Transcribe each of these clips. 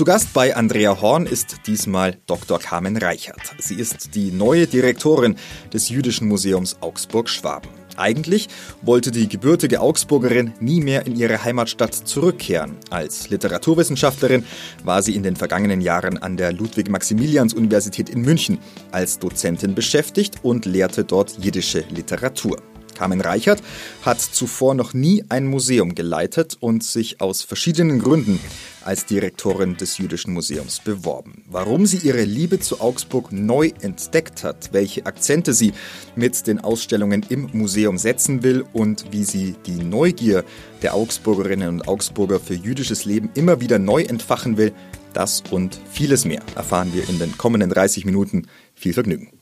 Zu Gast bei Andrea Horn ist diesmal Dr. Carmen Reichert. Sie ist die neue Direktorin des Jüdischen Museums Augsburg-Schwaben. Eigentlich wollte die gebürtige Augsburgerin nie mehr in ihre Heimatstadt zurückkehren. Als Literaturwissenschaftlerin war sie in den vergangenen Jahren an der Ludwig-Maximilians-Universität in München als Dozentin beschäftigt und lehrte dort jiddische Literatur. Carmen Reichert hat zuvor noch nie ein Museum geleitet und sich aus verschiedenen Gründen als Direktorin des Jüdischen Museums beworben. Warum sie ihre Liebe zu Augsburg neu entdeckt hat, welche Akzente sie mit den Ausstellungen im Museum setzen will und wie sie die Neugier der Augsburgerinnen und Augsburger für jüdisches Leben immer wieder neu entfachen will, das und vieles mehr erfahren wir in den kommenden 30 Minuten. Viel Vergnügen.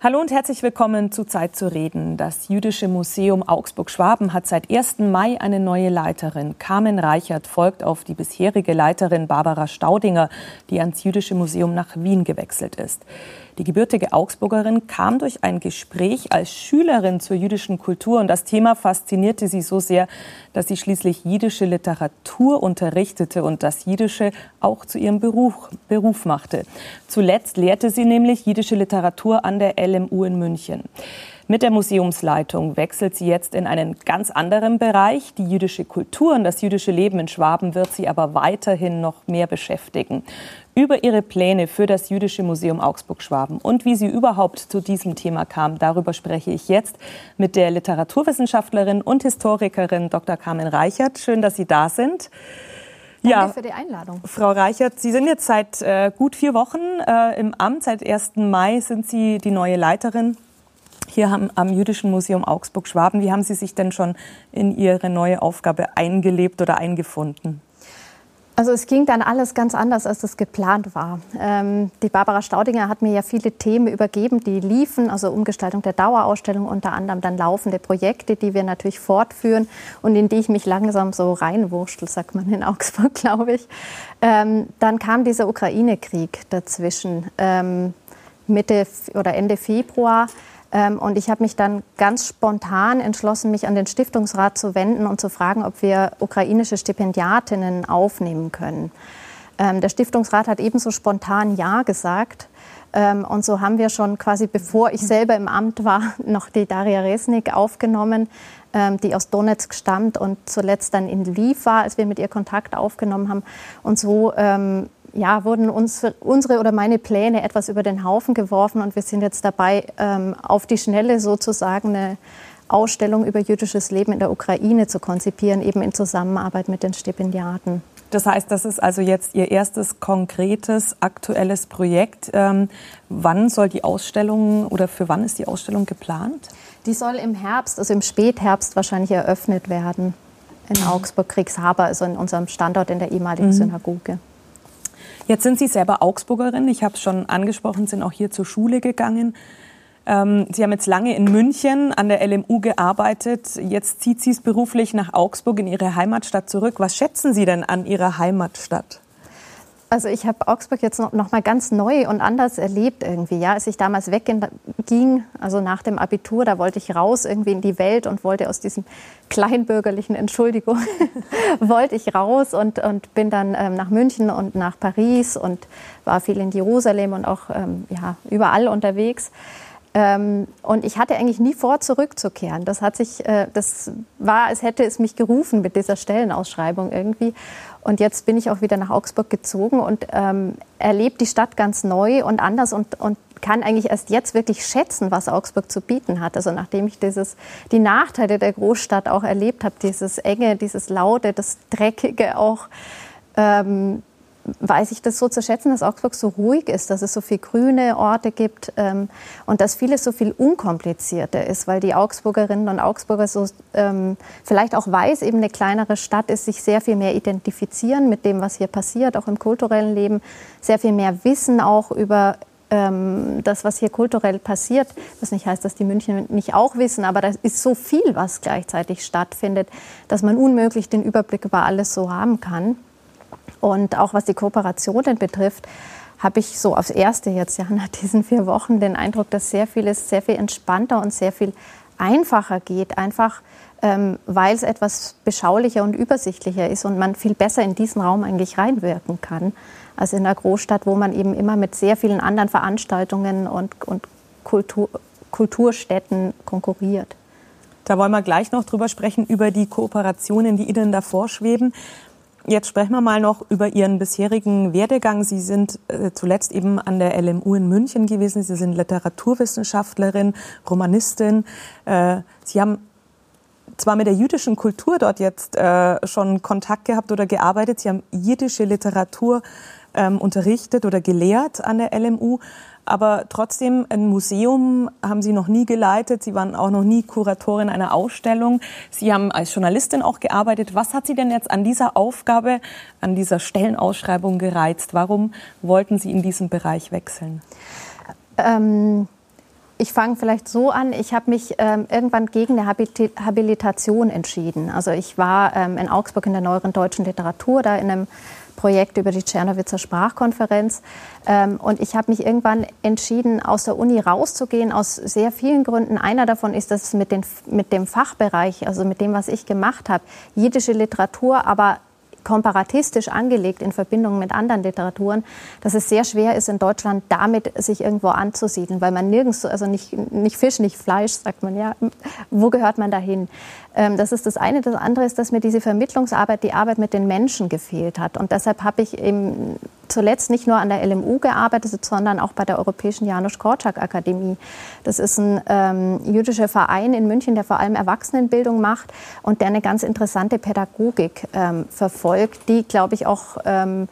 Hallo und herzlich willkommen zu Zeit zu reden. Das Jüdische Museum Augsburg-Schwaben hat seit 1. Mai eine neue Leiterin. Carmen Reichert folgt auf die bisherige Leiterin Barbara Staudinger, die ans Jüdische Museum nach Wien gewechselt ist. Die gebürtige Augsburgerin kam durch ein Gespräch als Schülerin zur jüdischen Kultur und das Thema faszinierte sie so sehr, dass sie schließlich jiddische Literatur unterrichtete und das Jiddische auch zu ihrem Beruf, Beruf machte. Zuletzt lehrte sie nämlich jiddische Literatur an der LMU in München. Mit der Museumsleitung wechselt sie jetzt in einen ganz anderen Bereich. Die jüdische Kultur und das jüdische Leben in Schwaben wird sie aber weiterhin noch mehr beschäftigen. Über ihre Pläne für das Jüdische Museum Augsburg-Schwaben und wie sie überhaupt zu diesem Thema kam, darüber spreche ich jetzt mit der Literaturwissenschaftlerin und Historikerin Dr. Carmen Reichert. Schön, dass Sie da sind. Danke ja, für die Einladung. Frau Reichert, Sie sind jetzt seit äh, gut vier Wochen äh, im Amt. Seit 1. Mai sind Sie die neue Leiterin hier am, am Jüdischen Museum Augsburg-Schwaben. Wie haben Sie sich denn schon in Ihre neue Aufgabe eingelebt oder eingefunden? Also es ging dann alles ganz anders, als es geplant war. Ähm, die Barbara Staudinger hat mir ja viele Themen übergeben, die liefen, also Umgestaltung der Dauerausstellung, unter anderem dann laufende Projekte, die wir natürlich fortführen und in die ich mich langsam so reinwurschtel, sagt man in Augsburg, glaube ich. Ähm, dann kam dieser Ukraine-Krieg dazwischen, ähm, Mitte oder Ende Februar. Ähm, und ich habe mich dann ganz spontan entschlossen, mich an den Stiftungsrat zu wenden und zu fragen, ob wir ukrainische Stipendiatinnen aufnehmen können. Ähm, der Stiftungsrat hat ebenso spontan Ja gesagt. Ähm, und so haben wir schon quasi, bevor ich selber im Amt war, noch die Daria Resnik aufgenommen, die aus Donetsk stammt und zuletzt dann in Lviv war, als wir mit ihr Kontakt aufgenommen haben. Und so ja, wurden uns, unsere oder meine Pläne etwas über den Haufen geworfen und wir sind jetzt dabei, ähm, auf die Schnelle sozusagen eine Ausstellung über jüdisches Leben in der Ukraine zu konzipieren, eben in Zusammenarbeit mit den Stipendiaten. Das heißt, das ist also jetzt Ihr erstes konkretes, aktuelles Projekt. Ähm, wann soll die Ausstellung oder für wann ist die Ausstellung geplant? Die soll im Herbst, also im Spätherbst wahrscheinlich eröffnet werden in mhm. Augsburg-Kriegshaber, also in unserem Standort in der ehemaligen mhm. Synagoge. Jetzt sind Sie selber Augsburgerin. Ich habe es schon angesprochen, sind auch hier zur Schule gegangen. Ähm, Sie haben jetzt lange in München an der LMU gearbeitet. Jetzt zieht Sie es beruflich nach Augsburg in Ihre Heimatstadt zurück. Was schätzen Sie denn an Ihrer Heimatstadt? Also ich habe Augsburg jetzt noch, noch, mal ganz neu und anders erlebt irgendwie. Ja, als ich damals wegging, also nach dem Abitur, da wollte ich raus irgendwie in die Welt und wollte aus diesem kleinbürgerlichen Entschuldigung wollte ich raus und, und bin dann ähm, nach München und nach Paris und war viel in Jerusalem und auch ähm, ja überall unterwegs. Ähm, und ich hatte eigentlich nie vor, zurückzukehren. Das hat sich, äh, das war, als hätte es mich gerufen mit dieser Stellenausschreibung irgendwie. Und jetzt bin ich auch wieder nach Augsburg gezogen und ähm, erlebe die Stadt ganz neu und anders und, und kann eigentlich erst jetzt wirklich schätzen, was Augsburg zu bieten hat. Also nachdem ich dieses, die Nachteile der Großstadt auch erlebt habe, dieses Enge, dieses Laute, das Dreckige auch, ähm, weiß ich das so zu schätzen, dass Augsburg so ruhig ist, dass es so viele grüne Orte gibt ähm, und dass vieles so viel unkomplizierter ist, weil die Augsburgerinnen und Augsburger so ähm, vielleicht auch weiß, eben eine kleinere Stadt ist, sich sehr viel mehr identifizieren mit dem, was hier passiert, auch im kulturellen Leben, sehr viel mehr wissen auch über ähm, das, was hier kulturell passiert, was nicht heißt, dass die München nicht auch wissen, aber da ist so viel, was gleichzeitig stattfindet, dass man unmöglich den Überblick über alles so haben kann. Und auch was die Kooperationen betrifft, habe ich so aufs Erste jetzt ja nach diesen vier Wochen den Eindruck, dass sehr vieles sehr viel entspannter und sehr viel einfacher geht. Einfach ähm, weil es etwas beschaulicher und übersichtlicher ist und man viel besser in diesen Raum eigentlich reinwirken kann, als in der Großstadt, wo man eben immer mit sehr vielen anderen Veranstaltungen und, und Kultur, Kulturstätten konkurriert. Da wollen wir gleich noch drüber sprechen, über die Kooperationen, die Ihnen davor schweben. Jetzt sprechen wir mal noch über Ihren bisherigen Werdegang. Sie sind äh, zuletzt eben an der LMU in München gewesen. Sie sind Literaturwissenschaftlerin, Romanistin. Äh, Sie haben zwar mit der jüdischen Kultur dort jetzt äh, schon Kontakt gehabt oder gearbeitet. Sie haben jiddische Literatur ähm, unterrichtet oder gelehrt an der LMU, aber trotzdem ein Museum haben Sie noch nie geleitet. Sie waren auch noch nie Kuratorin einer Ausstellung. Sie haben als Journalistin auch gearbeitet. Was hat Sie denn jetzt an dieser Aufgabe, an dieser Stellenausschreibung gereizt? Warum wollten Sie in diesem Bereich wechseln? Ähm ich fange vielleicht so an. Ich habe mich ähm, irgendwann gegen eine Habilitation entschieden. Also ich war ähm, in Augsburg in der neueren deutschen Literatur, da in einem Projekt über die Tschernowitzer Sprachkonferenz. Ähm, und ich habe mich irgendwann entschieden, aus der Uni rauszugehen, aus sehr vielen Gründen. Einer davon ist, dass es mit, den, mit dem Fachbereich, also mit dem, was ich gemacht habe, jiddische Literatur, aber komparatistisch angelegt in Verbindung mit anderen Literaturen, dass es sehr schwer ist, in Deutschland damit sich irgendwo anzusiedeln, weil man nirgends, also nicht, nicht Fisch, nicht Fleisch, sagt man ja, wo gehört man dahin? Ähm, das ist das eine. Das andere ist, dass mir diese Vermittlungsarbeit, die Arbeit mit den Menschen gefehlt hat. Und deshalb habe ich eben zuletzt nicht nur an der LMU gearbeitet, sondern auch bei der Europäischen Janusz Korczak Akademie. Das ist ein ähm, jüdischer Verein in München, der vor allem Erwachsenenbildung macht und der eine ganz interessante Pädagogik ähm, verfolgt, die, glaube ich, auch ähm,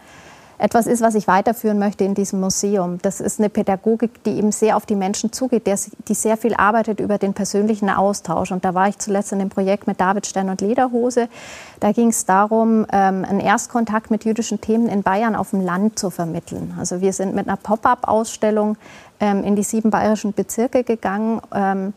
etwas ist, was ich weiterführen möchte in diesem Museum. Das ist eine Pädagogik, die eben sehr auf die Menschen zugeht, die sehr viel arbeitet über den persönlichen Austausch. Und da war ich zuletzt in dem Projekt mit David Stern und Lederhose. Da ging es darum, ähm, einen Erstkontakt mit jüdischen Themen in Bayern auf dem Land zu vermitteln. Also wir sind mit einer Pop-up-Ausstellung ähm, in die sieben bayerischen Bezirke gegangen. Ähm,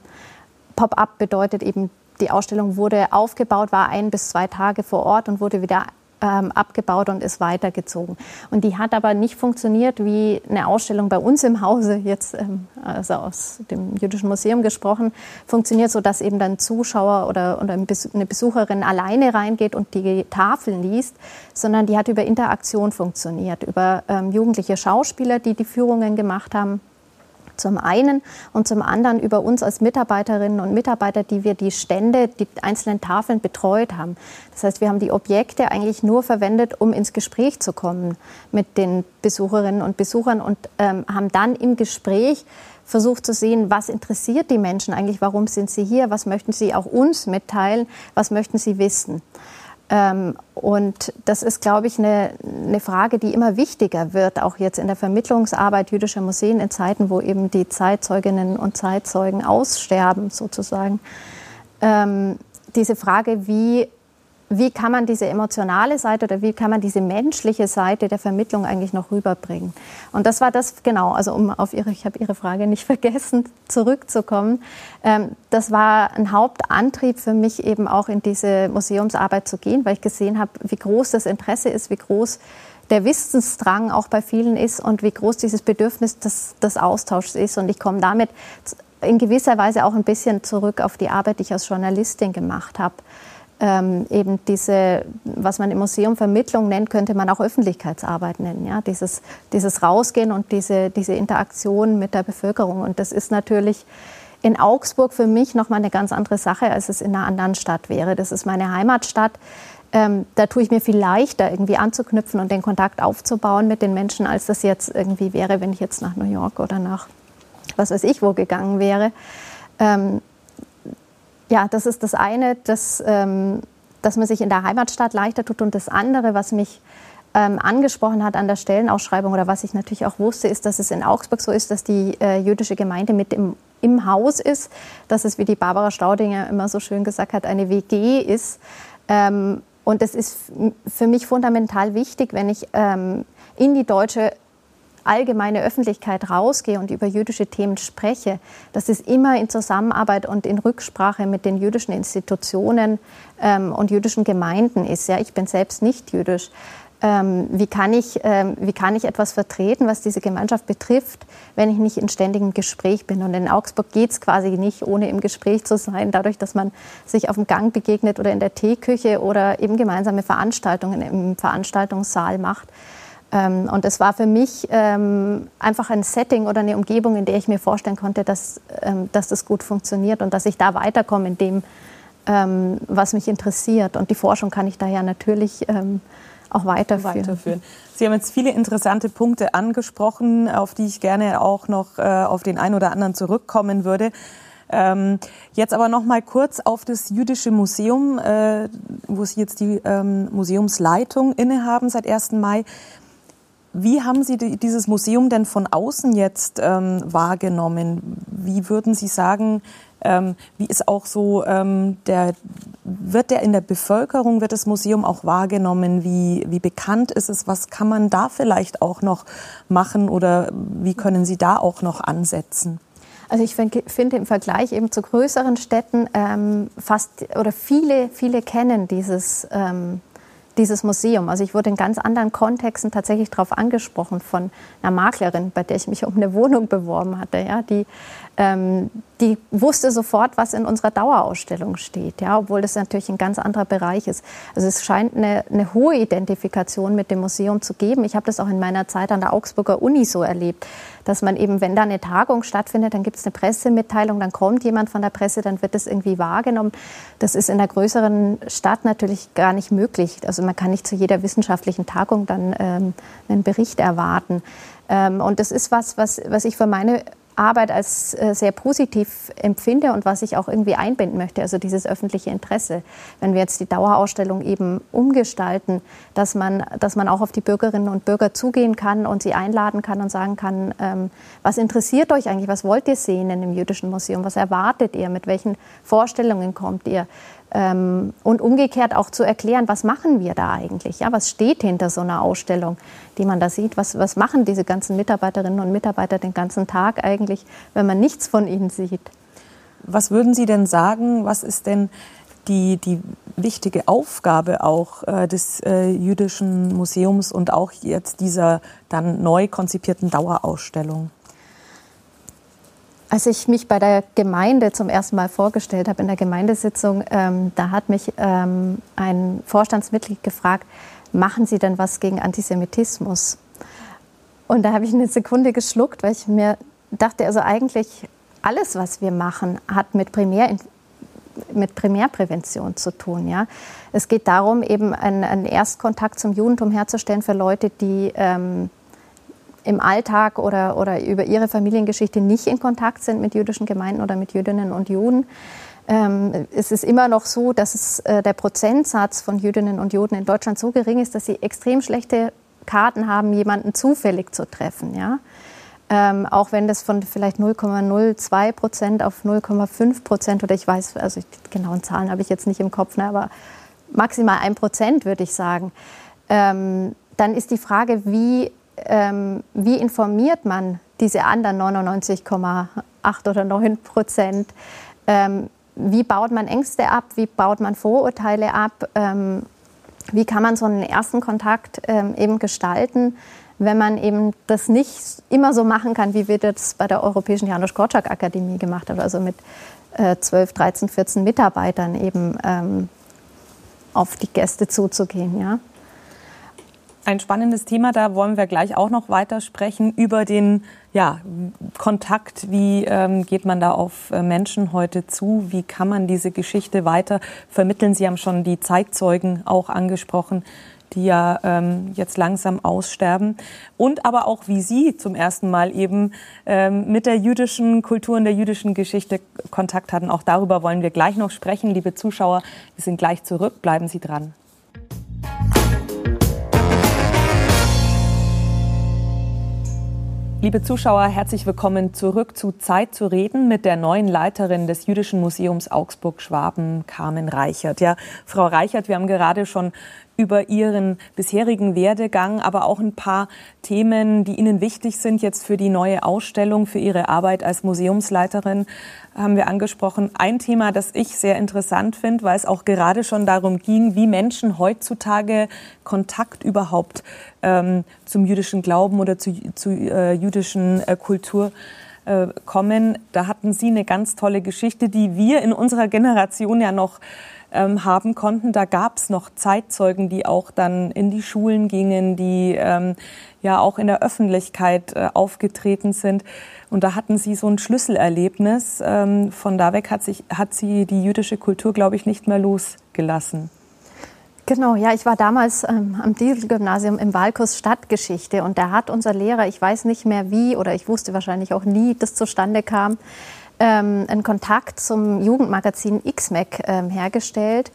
Pop-up bedeutet eben, die Ausstellung wurde aufgebaut, war ein bis zwei Tage vor Ort und wurde wieder ähm, abgebaut und ist weitergezogen. Und die hat aber nicht funktioniert wie eine Ausstellung bei uns im Hause, jetzt ähm, also aus dem Jüdischen Museum gesprochen, funktioniert so, dass eben dann Zuschauer oder, oder eine Besucherin alleine reingeht und die Tafeln liest, sondern die hat über Interaktion funktioniert, über ähm, jugendliche Schauspieler, die die Führungen gemacht haben zum einen und zum anderen über uns als Mitarbeiterinnen und Mitarbeiter, die wir die Stände, die einzelnen Tafeln betreut haben. Das heißt, wir haben die Objekte eigentlich nur verwendet, um ins Gespräch zu kommen mit den Besucherinnen und Besuchern und ähm, haben dann im Gespräch versucht zu sehen, was interessiert die Menschen eigentlich, warum sind sie hier, was möchten sie auch uns mitteilen, was möchten sie wissen. Ähm, und das ist, glaube ich, eine, eine, Frage, die immer wichtiger wird, auch jetzt in der Vermittlungsarbeit jüdischer Museen in Zeiten, wo eben die Zeitzeuginnen und Zeitzeugen aussterben, sozusagen. Ähm, diese Frage, wie wie kann man diese emotionale Seite oder wie kann man diese menschliche Seite der Vermittlung eigentlich noch rüberbringen? Und das war das, genau, also um auf Ihre, ich habe Ihre Frage nicht vergessen, zurückzukommen. Ähm, das war ein Hauptantrieb für mich eben auch in diese Museumsarbeit zu gehen, weil ich gesehen habe, wie groß das Interesse ist, wie groß der Wissensdrang auch bei vielen ist und wie groß dieses Bedürfnis des, des Austauschs ist. Und ich komme damit in gewisser Weise auch ein bisschen zurück auf die Arbeit, die ich als Journalistin gemacht habe ähm, eben diese, was man im Museum Vermittlung nennt, könnte man auch Öffentlichkeitsarbeit nennen. Ja? Dieses, dieses Rausgehen und diese, diese Interaktion mit der Bevölkerung. Und das ist natürlich in Augsburg für mich nochmal eine ganz andere Sache, als es in einer anderen Stadt wäre. Das ist meine Heimatstadt. Ähm, da tue ich mir viel leichter, irgendwie anzuknüpfen und den Kontakt aufzubauen mit den Menschen, als das jetzt irgendwie wäre, wenn ich jetzt nach New York oder nach was weiß ich wo gegangen wäre. Ähm, ja, das ist das eine, dass, ähm, dass man sich in der Heimatstadt leichter tut. Und das andere, was mich ähm, angesprochen hat an der Stellenausschreibung oder was ich natürlich auch wusste, ist, dass es in Augsburg so ist, dass die äh, jüdische Gemeinde mit im, im Haus ist, dass es, wie die Barbara Staudinger immer so schön gesagt hat, eine WG ist. Ähm, und das ist für mich fundamental wichtig, wenn ich ähm, in die deutsche allgemeine Öffentlichkeit rausgehe und über jüdische Themen spreche, dass es immer in Zusammenarbeit und in Rücksprache mit den jüdischen Institutionen ähm, und jüdischen Gemeinden ist. Ja, ich bin selbst nicht jüdisch. ähm, wie, kann ich, ähm, wie kann ich etwas vertreten, was diese Gemeinschaft betrifft, wenn ich nicht in ständigem Gespräch bin. Und in Augsburg geht es quasi nicht, ohne im Gespräch zu sein, dadurch, dass man sich auf dem Gang begegnet oder in der Teeküche oder eben gemeinsame Veranstaltungen im Veranstaltungssaal macht. Ähm, und es war für mich ähm, einfach ein Setting oder eine Umgebung, in der ich mir vorstellen konnte, dass, ähm, dass das gut funktioniert und dass ich da weiterkomme in dem, ähm, was mich interessiert. Und die Forschung kann ich da ja natürlich ähm, auch weiterführen. weiterführen. Sie haben jetzt viele interessante Punkte angesprochen, auf die ich gerne auch noch äh, auf den einen oder anderen zurückkommen würde. Ähm, jetzt aber noch mal kurz auf das Jüdische Museum, äh, wo Sie jetzt die ähm, Museumsleitung innehaben seit 1. Mai. Wie haben Sie die, dieses Museum denn von außen jetzt ähm, wahrgenommen? Wie würden Sie sagen, ähm, wie ist auch so ähm, der, wird der in der Bevölkerung, wird das Museum auch wahrgenommen? Wie, wie bekannt ist es? Was kann man da vielleicht auch noch machen oder wie können Sie da auch noch ansetzen? Also ich finde find im Vergleich eben zu größeren Städten ähm, fast oder viele, viele kennen dieses, ähm, dieses Museum. Also ich wurde in ganz anderen Kontexten tatsächlich darauf angesprochen von einer Maklerin, bei der ich mich um eine Wohnung beworben hatte, ja, die ähm, die wusste sofort, was in unserer Dauerausstellung steht, ja, obwohl das natürlich ein ganz anderer Bereich ist. Also es scheint eine, eine hohe Identifikation mit dem Museum zu geben. Ich habe das auch in meiner Zeit an der Augsburger Uni so erlebt, dass man eben, wenn da eine Tagung stattfindet, dann gibt es eine Pressemitteilung, dann kommt jemand von der Presse, dann wird das irgendwie wahrgenommen. Das ist in einer größeren Stadt natürlich gar nicht möglich. Also man kann nicht zu jeder wissenschaftlichen Tagung dann ähm, einen Bericht erwarten. Ähm, und das ist was, was, was ich für meine Arbeit als äh, sehr positiv empfinde und was ich auch irgendwie einbinden möchte, also dieses öffentliche Interesse. Wenn wir jetzt die Dauerausstellung eben umgestalten, dass man, dass man auch auf die Bürgerinnen und Bürger zugehen kann und sie einladen kann und sagen kann, ähm, was interessiert euch eigentlich, was wollt ihr sehen in dem Jüdischen Museum, was erwartet ihr, mit welchen Vorstellungen kommt ihr, ähm, und umgekehrt auch zu erklären, was machen wir da eigentlich? Ja, was steht hinter so einer Ausstellung, die man da sieht? Was, was machen diese ganzen Mitarbeiterinnen und Mitarbeiter den ganzen Tag eigentlich, wenn man nichts von ihnen sieht? Was würden Sie denn sagen? Was ist denn die, die wichtige Aufgabe auch äh, des äh, Jüdischen Museums und auch jetzt dieser dann neu konzipierten Dauerausstellung? Als ich mich bei der Gemeinde zum ersten Mal vorgestellt habe in der Gemeindesitzung, ähm, da hat mich ähm, ein Vorstandsmitglied gefragt, machen Sie denn was gegen Antisemitismus? Und da habe ich eine Sekunde geschluckt, weil ich mir dachte, also eigentlich alles, was wir machen, hat mit, Primär, mit Primärprävention zu tun. Ja? Es geht darum, eben einen, einen Erstkontakt zum Judentum herzustellen für Leute, die ähm, im Alltag oder, oder über ihre Familiengeschichte nicht in Kontakt sind mit jüdischen Gemeinden oder mit Jüdinnen und Juden. Ähm, es ist immer noch so, dass es, äh, der Prozentsatz von Jüdinnen und Juden in Deutschland so gering ist, dass sie extrem schlechte Karten haben, jemanden zufällig zu treffen. Ja? Ähm, auch wenn das von vielleicht 0,02 Prozent auf 0,5 Prozent oder ich weiß, also die genauen Zahlen habe ich jetzt nicht im Kopf, ne, aber maximal ein Prozent würde ich sagen. Ähm, dann ist die Frage, wie ähm, wie informiert man diese anderen 99,8 oder 9 Prozent? Ähm, wie baut man Ängste ab? Wie baut man Vorurteile ab? Ähm, wie kann man so einen ersten Kontakt ähm, eben gestalten, wenn man eben das nicht immer so machen kann, wie wir das bei der Europäischen Janusz Korczak Akademie gemacht haben, also mit äh, 12, 13, 14 Mitarbeitern eben ähm, auf die Gäste zuzugehen. Ja? Ein spannendes Thema, da wollen wir gleich auch noch weiter sprechen über den ja, Kontakt. Wie ähm, geht man da auf äh, Menschen heute zu? Wie kann man diese Geschichte weiter vermitteln? Sie haben schon die Zeitzeugen auch angesprochen, die ja ähm, jetzt langsam aussterben. Und aber auch wie Sie zum ersten Mal eben ähm, mit der jüdischen Kultur und der jüdischen Geschichte Kontakt hatten. Auch darüber wollen wir gleich noch sprechen. Liebe Zuschauer, wir sind gleich zurück. Bleiben Sie dran. Liebe Zuschauer, herzlich willkommen zurück zu Zeit zu reden mit der neuen Leiterin des Jüdischen Museums Augsburg-Schwaben, Carmen Reichert. Ja, Frau Reichert, wir haben gerade schon über Ihren bisherigen Werdegang, aber auch ein paar Themen, die Ihnen wichtig sind jetzt für die neue Ausstellung, für Ihre Arbeit als Museumsleiterin haben wir angesprochen. Ein Thema, das ich sehr interessant finde, weil es auch gerade schon darum ging, wie Menschen heutzutage Kontakt überhaupt ähm, zum jüdischen Glauben oder zu, zu äh, jüdischen äh, Kultur äh, kommen. Da hatten Sie eine ganz tolle Geschichte, die wir in unserer Generation ja noch ähm, haben konnten. Da gab es noch Zeitzeugen, die auch dann in die Schulen gingen, die ähm, ja auch in der Öffentlichkeit äh, aufgetreten sind. Und da hatten sie so ein Schlüsselerlebnis. Ähm, von da weg hat, sich, hat sie die jüdische Kultur, glaube ich, nicht mehr losgelassen. Genau, ja, ich war damals ähm, am Diesel-Gymnasium im Wahlkurs Stadtgeschichte und da hat unser Lehrer, ich weiß nicht mehr wie oder ich wusste wahrscheinlich auch nie, das zustande kam, ähm, einen Kontakt zum Jugendmagazin X-Mac ähm, hergestellt,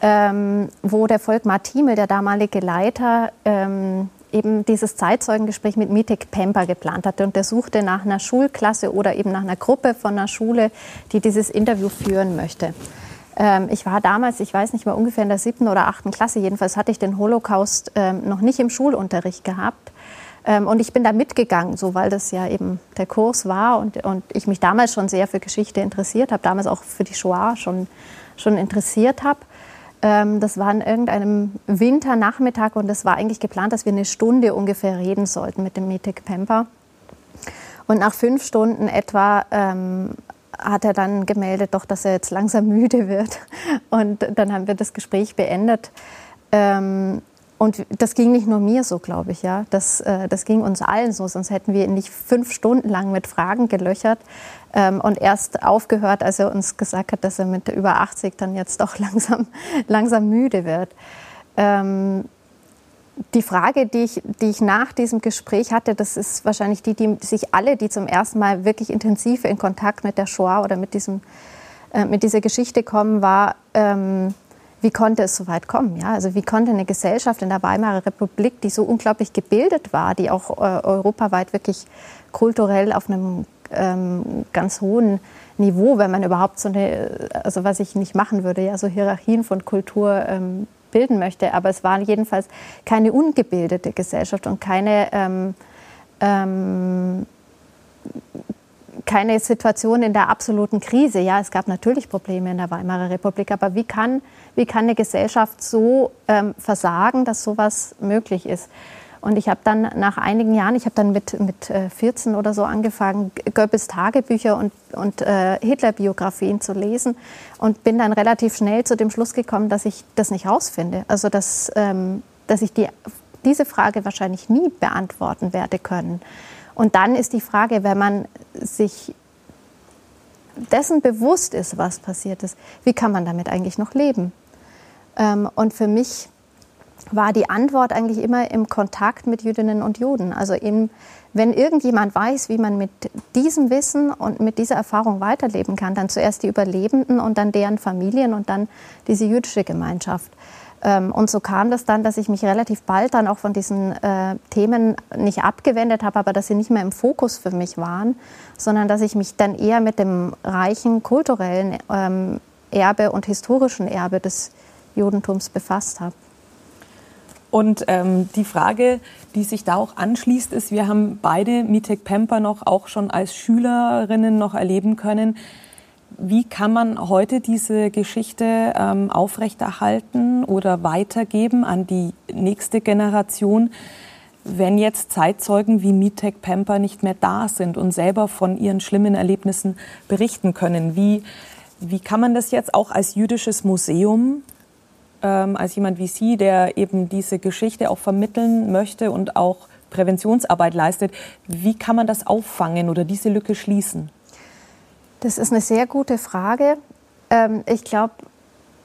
ähm, wo der Volkmar Thiemel, der damalige Leiter, ähm, eben dieses Zeitzeugengespräch mit Mitek Pemper geplant hatte. Und der suchte nach einer Schulklasse oder eben nach einer Gruppe von einer Schule, die dieses Interview führen möchte. Ähm, ich war damals, ich weiß nicht mehr, ungefähr in der siebten oder achten Klasse. Jedenfalls hatte ich den Holocaust ähm, noch nicht im Schulunterricht gehabt. Ähm, und ich bin da mitgegangen, so weil das ja eben der Kurs war und, und ich mich damals schon sehr für Geschichte interessiert habe, damals auch für die Shoah schon, schon interessiert habe. Ähm, das war an irgendeinem Winternachmittag und es war eigentlich geplant, dass wir eine Stunde ungefähr reden sollten mit dem Mitek Pemper. Und nach fünf Stunden etwa ähm, hat er dann gemeldet, doch, dass er jetzt langsam müde wird. Und dann haben wir das Gespräch beendet. Ähm, und das ging nicht nur mir so, glaube ich, ja. Das, äh, das ging uns allen so, sonst hätten wir nicht fünf Stunden lang mit Fragen gelöchert ähm, und erst aufgehört, als er uns gesagt hat, dass er mit über 80 dann jetzt doch langsam, langsam müde wird. Ähm, die Frage, die ich, die ich nach diesem Gespräch hatte, das ist wahrscheinlich die, die sich alle, die zum ersten Mal wirklich intensiv in Kontakt mit der Shoah oder mit, diesem, äh, mit dieser Geschichte kommen, war, ähm, wie konnte es so weit kommen? Ja? Also wie konnte eine Gesellschaft in der Weimarer Republik, die so unglaublich gebildet war, die auch äh, europaweit wirklich kulturell auf einem ähm, ganz hohen Niveau, wenn man überhaupt so eine, also was ich nicht machen würde, ja, so Hierarchien von Kultur ähm, bilden möchte. Aber es war jedenfalls keine ungebildete Gesellschaft und keine ähm, ähm keine Situation in der absoluten Krise. Ja, es gab natürlich Probleme in der Weimarer Republik, aber wie kann, wie kann eine Gesellschaft so ähm, versagen, dass sowas möglich ist? Und ich habe dann nach einigen Jahren, ich habe dann mit, mit 14 äh, oder so angefangen, Goebbels Tagebücher und, und äh, Hitler-Biografien zu lesen und bin dann relativ schnell zu dem Schluss gekommen, dass ich das nicht rausfinde. Also, dass, ähm, dass ich die, diese Frage wahrscheinlich nie beantworten werde können. Und dann ist die Frage, wenn man sich dessen bewusst ist, was passiert ist, wie kann man damit eigentlich noch leben? Ähm, und für mich war die Antwort eigentlich immer im Kontakt mit Jüdinnen und Juden. Also eben, wenn irgendjemand weiß, wie man mit diesem Wissen und mit dieser Erfahrung weiterleben kann, dann zuerst die Überlebenden und dann deren Familien und dann diese jüdische Gemeinschaft. Ähm, und so kam das dann, dass ich mich relativ bald dann auch von diesen äh, Themen nicht abgewendet habe, aber dass sie nicht mehr im Fokus für mich waren, sondern dass ich mich dann eher mit dem reichen kulturellen ähm, Erbe und historischen Erbe des Judentums befasst habe. Und ähm, die Frage, die sich da auch anschließt, ist, wir haben beide Mitek Pemper noch auch schon als Schülerinnen noch erleben können. Wie kann man heute diese Geschichte ähm, aufrechterhalten oder weitergeben an die nächste Generation, wenn jetzt Zeitzeugen wie Mitek Pemper nicht mehr da sind und selber von ihren schlimmen Erlebnissen berichten können? Wie, wie kann man das jetzt auch als jüdisches Museum ähm, als jemand wie Sie, der eben diese Geschichte auch vermitteln möchte und auch Präventionsarbeit leistet, wie kann man das auffangen oder diese Lücke schließen? Das ist eine sehr gute Frage. Ähm, ich glaube,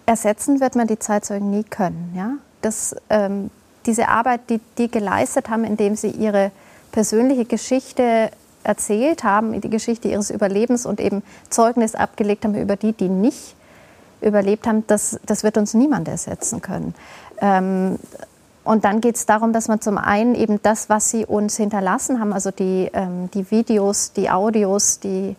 ersetzen wird man die Zeitzeugen nie können. Ja? Das, ähm, diese Arbeit, die die geleistet haben, indem sie ihre persönliche Geschichte erzählt haben, die Geschichte ihres Überlebens und eben Zeugnis abgelegt haben über die, die nicht überlebt haben, das, das wird uns niemand ersetzen können. Ähm, und dann geht es darum, dass man zum einen eben das, was sie uns hinterlassen haben, also die, ähm, die Videos, die Audios, die,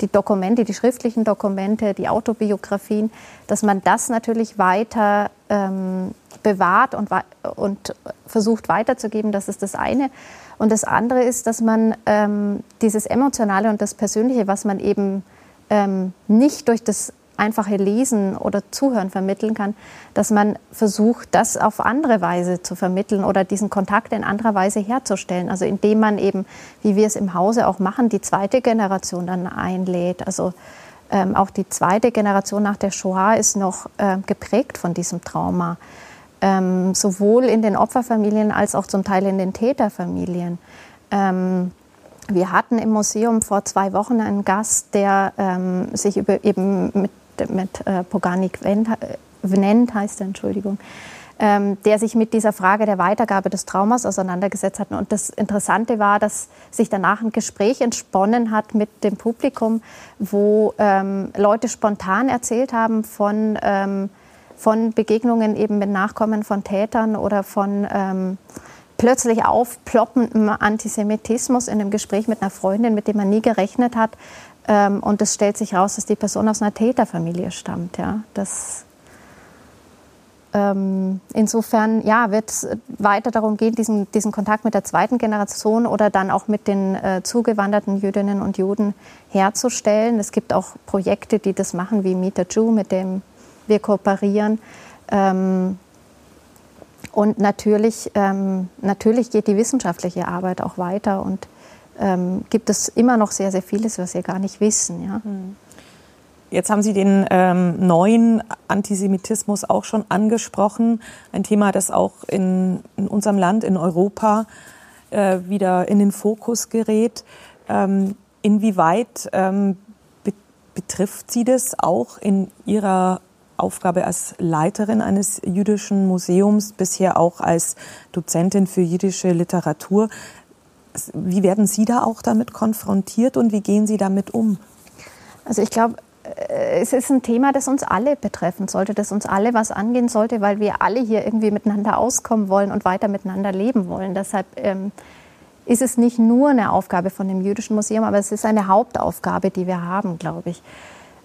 die Dokumente, die schriftlichen Dokumente, die Autobiografien, dass man das natürlich weiter ähm, bewahrt und, und versucht weiterzugeben. Das ist das eine. Und das andere ist, dass man ähm, dieses Emotionale und das Persönliche, was man eben ähm, nicht durch das einfache Lesen oder Zuhören vermitteln kann, dass man versucht, das auf andere Weise zu vermitteln oder diesen Kontakt in anderer Weise herzustellen. Also indem man eben, wie wir es im Hause auch machen, die zweite Generation dann einlädt. Also ähm, auch die zweite Generation nach der Shoah ist noch äh, geprägt von diesem Trauma. Ähm, sowohl in den Opferfamilien als auch zum Teil in den Täterfamilien. Ähm, wir hatten im Museum vor zwei Wochen einen Gast, der ähm, sich über, eben mit mit äh, Poganik Venent heißt er, Entschuldigung, ähm, der sich mit dieser Frage der Weitergabe des Traumas auseinandergesetzt hat. Und das Interessante war, dass sich danach ein Gespräch entsponnen hat mit dem Publikum, wo ähm, Leute spontan erzählt haben von, ähm, von Begegnungen eben mit Nachkommen von Tätern oder von ähm, plötzlich aufploppendem Antisemitismus in einem Gespräch mit einer Freundin, mit dem man nie gerechnet hat, ähm, und es stellt sich heraus, dass die Person aus einer Täterfamilie stammt. Ja. Das, ähm, insofern ja, wird es weiter darum gehen, diesen, diesen Kontakt mit der zweiten Generation oder dann auch mit den äh, zugewanderten Jüdinnen und Juden herzustellen. Es gibt auch Projekte, die das machen, wie Meet the Jew, mit dem wir kooperieren. Ähm, und natürlich, ähm, natürlich geht die wissenschaftliche Arbeit auch weiter und ähm, gibt es immer noch sehr, sehr vieles, was wir gar nicht wissen. Ja. Hm. Jetzt haben Sie den ähm, neuen Antisemitismus auch schon angesprochen. Ein Thema, das auch in, in unserem Land, in Europa, äh, wieder in den Fokus gerät. Ähm, inwieweit ähm, be betrifft Sie das auch in Ihrer Aufgabe als Leiterin eines jüdischen Museums, bisher auch als Dozentin für jüdische Literatur? Wie werden Sie da auch damit konfrontiert und wie gehen Sie damit um? Also ich glaube, äh, es ist ein Thema, das uns alle betreffen sollte, das uns alle was angehen sollte, weil wir alle hier irgendwie miteinander auskommen wollen und weiter miteinander leben wollen. Deshalb ähm, ist es nicht nur eine Aufgabe von dem Jüdischen Museum, aber es ist eine Hauptaufgabe, die wir haben, glaube ich.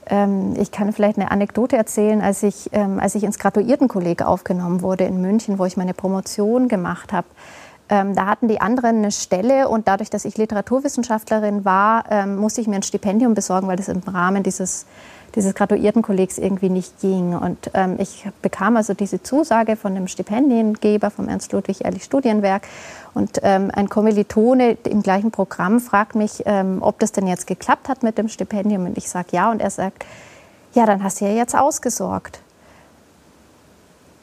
Ähm, ich kann vielleicht eine Anekdote erzählen, als ich, ähm, als ich ins Graduiertenkolleg aufgenommen wurde in München, wo ich meine Promotion gemacht habe ähm, da hatten die anderen eine Stelle und dadurch, dass ich Literaturwissenschaftlerin war, ähm, musste ich mir ein Stipendium besorgen, weil das im Rahmen dieses, dieses Graduiertenkollegs irgendwie nicht ging. Und ähm, ich bekam also diese Zusage von dem Stipendiengeber, vom Ernst-Ludwig-Ehrlich-Studienwerk. Und ähm, ein Kommilitone im gleichen Programm fragt mich, ähm, ob das denn jetzt geklappt hat mit dem Stipendium. Und ich sage ja. Und er sagt, ja, dann hast du ja jetzt ausgesorgt.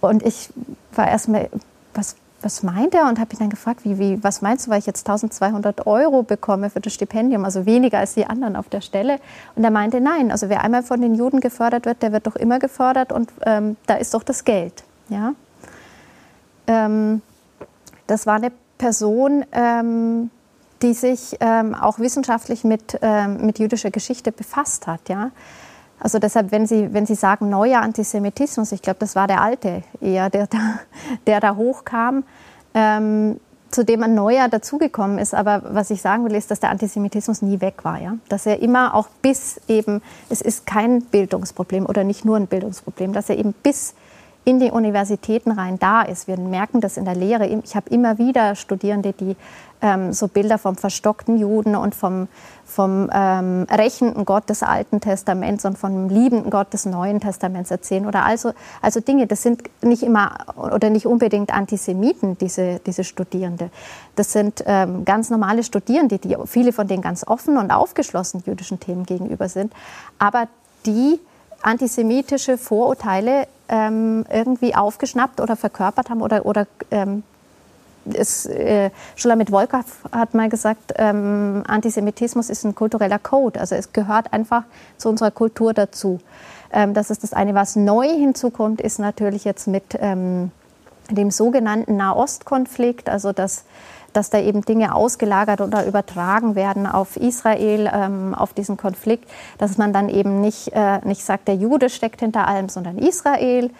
Und ich war erstmal, was, was meint er? Und habe ihn dann gefragt, wie, wie, was meinst du, weil ich jetzt 1200 Euro bekomme für das Stipendium, also weniger als die anderen auf der Stelle. Und er meinte, nein, also wer einmal von den Juden gefördert wird, der wird doch immer gefördert und ähm, da ist doch das Geld. Ja? Ähm, das war eine Person, ähm, die sich ähm, auch wissenschaftlich mit, ähm, mit jüdischer Geschichte befasst hat. Ja? Also deshalb, wenn Sie, wenn Sie sagen neuer Antisemitismus, ich glaube, das war der alte eher, der da, der da hochkam, ähm, zu dem ein neuer dazugekommen ist. Aber was ich sagen will, ist, dass der Antisemitismus nie weg war. Ja? Dass er immer auch bis eben, es ist kein Bildungsproblem oder nicht nur ein Bildungsproblem, dass er eben bis in die Universitäten rein da ist. Wir merken das in der Lehre. Ich habe immer wieder Studierende, die ähm, so Bilder vom verstockten Juden und vom, vom ähm, rächenden Gott des Alten Testaments und vom liebenden Gott des Neuen Testaments erzählen. Oder also, also Dinge, das sind nicht immer oder nicht unbedingt Antisemiten, diese, diese Studierende. Das sind ähm, ganz normale Studierende, die viele von denen ganz offen und aufgeschlossen jüdischen Themen gegenüber sind. Aber die antisemitische Vorurteile ähm, irgendwie aufgeschnappt oder verkörpert haben oder, oder ähm, es, äh, Schulamit Wolkow hat mal gesagt, ähm, Antisemitismus ist ein kultureller Code. Also es gehört einfach zu unserer Kultur dazu. Ähm, das ist das eine. Was neu hinzukommt, ist natürlich jetzt mit ähm, dem sogenannten Nahostkonflikt, also dass, dass da eben Dinge ausgelagert oder übertragen werden auf Israel, ähm, auf diesen Konflikt, dass man dann eben nicht, äh, nicht sagt, der Jude steckt hinter allem, sondern Israel.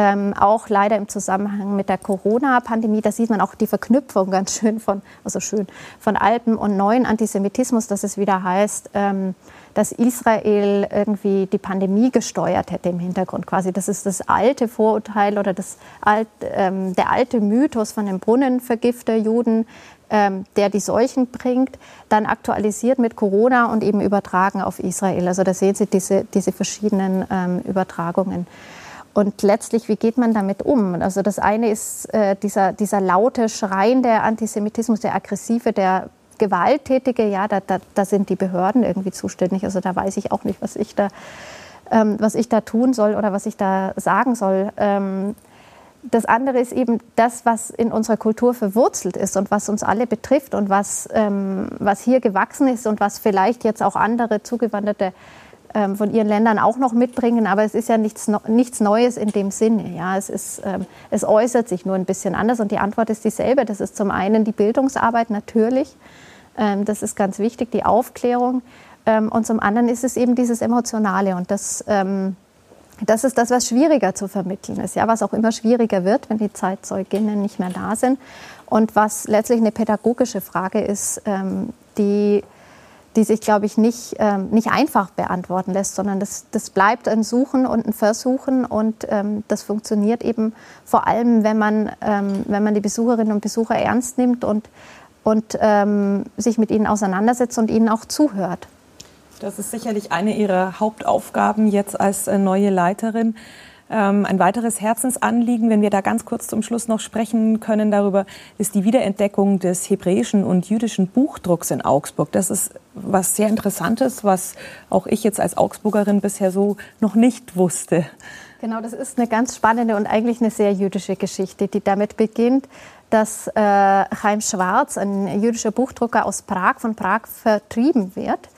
Ähm, auch leider im Zusammenhang mit der Corona-Pandemie, da sieht man auch die Verknüpfung ganz schön von, also schön, von altem und neuen Antisemitismus, dass es wieder heißt, ähm, dass Israel irgendwie die Pandemie gesteuert hätte im Hintergrund quasi. Das ist das alte Vorurteil oder das alt, ähm, der alte Mythos von dem Brunnenvergifter Juden, ähm, der die Seuchen bringt, dann aktualisiert mit Corona und eben übertragen auf Israel. Also da sehen Sie diese, diese verschiedenen ähm, Übertragungen. Und letztlich, wie geht man damit um? Also das eine ist äh, dieser, dieser laute, schreiende Antisemitismus, der aggressive, der gewalttätige, ja, da, da, da sind die Behörden irgendwie zuständig. Also da weiß ich auch nicht, was ich da, ähm, was ich da tun soll oder was ich da sagen soll. Ähm, das andere ist eben das, was in unserer Kultur verwurzelt ist und was uns alle betrifft und was, ähm, was hier gewachsen ist und was vielleicht jetzt auch andere Zugewanderte von ihren Ländern auch noch mitbringen. Aber es ist ja nichts, nichts Neues in dem Sinne. Ja, es, ist, ähm, es äußert sich nur ein bisschen anders und die Antwort ist dieselbe. Das ist zum einen die Bildungsarbeit natürlich. Ähm, das ist ganz wichtig, die Aufklärung. Ähm, und zum anderen ist es eben dieses Emotionale und das ähm, das ist das, was schwieriger zu vermitteln ist, ja, was auch immer schwieriger wird, wenn die Zeitzeuginnen nicht mehr da sind und was letztlich eine pädagogische Frage ist, ähm, die, die sich, glaube ich, nicht, ähm, nicht einfach beantworten lässt, sondern das, das bleibt ein Suchen und ein Versuchen und ähm, das funktioniert eben vor allem, wenn man, ähm, wenn man die Besucherinnen und Besucher ernst nimmt und, und ähm, sich mit ihnen auseinandersetzt und ihnen auch zuhört. Das ist sicherlich eine Ihrer Hauptaufgaben jetzt als äh, neue Leiterin. Ähm, ein weiteres Herzensanliegen, wenn wir da ganz kurz zum Schluss noch sprechen können darüber, ist die Wiederentdeckung des hebräischen und jüdischen Buchdrucks in Augsburg. Das ist was sehr Interessantes, was auch ich jetzt als Augsburgerin bisher so noch nicht wusste. Genau, das ist eine ganz spannende und eigentlich eine sehr jüdische Geschichte, die damit beginnt, dass äh, Chaim Schwarz, ein jüdischer Buchdrucker aus Prag, von Prag vertrieben wird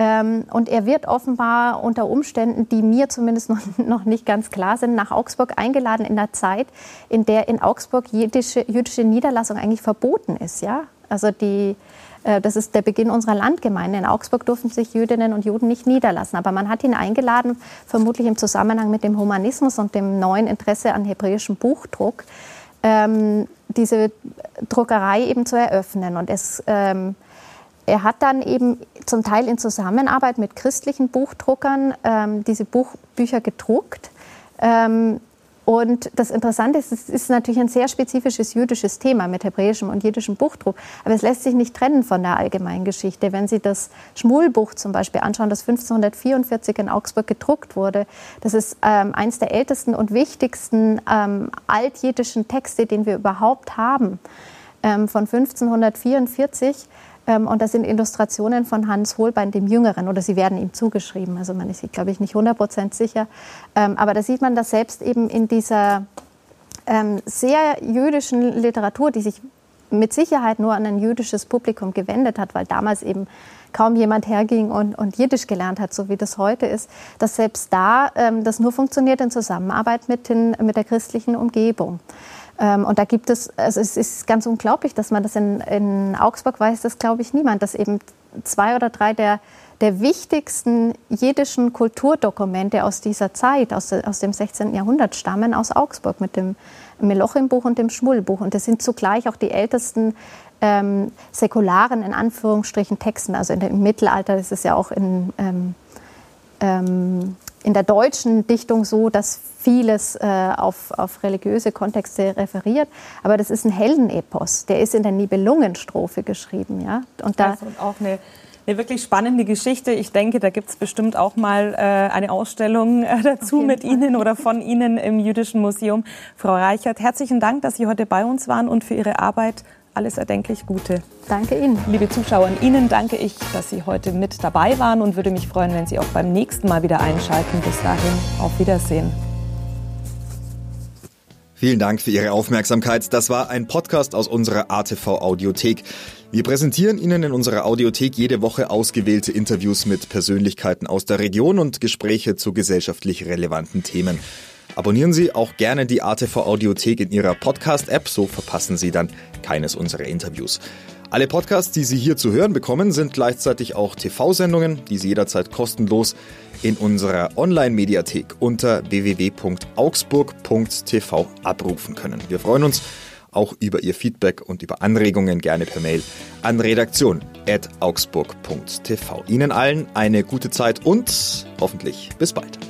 ähm, und er wird offenbar unter Umständen, die mir zumindest noch, noch, nicht ganz klar sind, nach Augsburg eingeladen in der Zeit, in der in Augsburg jüdische, jüdische Niederlassung eigentlich verboten ist. Ja? Also die, äh, das ist der Beginn unserer Landgemeinde. In Augsburg durften sich Jüdinnen und Juden nicht niederlassen. Aber man hat ihn eingeladen, vermutlich im Zusammenhang mit dem Humanismus und dem neuen Interesse an hebräischem Buchdruck, ähm, diese Druckerei eben zu eröffnen. Und es ähm, er hat dann eben zum Teil in Zusammenarbeit mit christlichen Buchdruckern ähm, diese Buch Bücher gedruckt. Ähm, und das Interessante ist, es ist natürlich ein sehr spezifisches jüdisches Thema mit hebräischem und jüdischem Buchdruck. Aber es lässt sich nicht trennen von der allgemeinen Geschichte. Wenn Sie das Schmulbuch zum Beispiel anschauen, das 1544 in Augsburg gedruckt wurde, das ist ähm, eines der ältesten und wichtigsten ähm, altjüdischen Texte, den wir überhaupt haben, ähm, von 1544. Ähm, und das sind Illustrationen von Hans Holbein, dem Jüngeren, oder sie werden ihm zugeschrieben. Also man ist, glaube ich, nicht 100 sicher. Ähm, aber da sieht man, dass selbst eben in dieser ähm, sehr jüdischen Literatur, die sich mit Sicherheit nur an ein jüdisches Publikum gewendet hat, weil damals eben kaum jemand herging und, und Jiddisch gelernt hat, so wie das heute ist, dass selbst da ähm, das nur funktioniert in Zusammenarbeit mit, den, mit der christlichen Umgebung. Ähm, und da gibt es, also es ist ganz unglaublich, dass man das in, in Augsburg weiß, das glaube ich niemand, dass eben zwei oder drei der, der wichtigsten jiddischen Kulturdokumente aus dieser Zeit, aus, aus dem 16. Jahrhundert, stammen aus Augsburg mit dem Melochim-Buch und dem Schmullbuch. Und das sind zugleich auch die ältesten ähm, säkularen, in Anführungsstrichen, Texten. Also in, im Mittelalter ist es ja auch in, ähm, ähm, in der deutschen Dichtung so, dass vieles äh, auf, auf religiöse Kontexte referiert. Aber das ist ein Heldenepos. Der ist in der Nibelungenstrophe geschrieben. Ja? Und da und auch eine eine wirklich spannende Geschichte. Ich denke, da gibt es bestimmt auch mal äh, eine Ausstellung äh, dazu mit Fall. Ihnen oder von Ihnen im Jüdischen Museum. Frau Reichert, herzlichen Dank, dass Sie heute bei uns waren und für Ihre Arbeit alles erdenklich Gute. Danke Ihnen. Liebe Zuschauer, Ihnen danke ich, dass Sie heute mit dabei waren und würde mich freuen, wenn Sie auch beim nächsten Mal wieder einschalten. Bis dahin, auf Wiedersehen. Vielen Dank für Ihre Aufmerksamkeit. Das war ein Podcast aus unserer ATV Audiothek. Wir präsentieren Ihnen in unserer Audiothek jede Woche ausgewählte Interviews mit Persönlichkeiten aus der Region und Gespräche zu gesellschaftlich relevanten Themen. Abonnieren Sie auch gerne die ATV Audiothek in Ihrer Podcast-App, so verpassen Sie dann keines unserer Interviews. Alle Podcasts, die Sie hier zu hören bekommen, sind gleichzeitig auch TV-Sendungen, die Sie jederzeit kostenlos in unserer Online-Mediathek unter www.augsburg.tv abrufen können. Wir freuen uns auch über Ihr Feedback und über Anregungen gerne per Mail an redaktion.augsburg.tv. Ihnen allen eine gute Zeit und hoffentlich bis bald.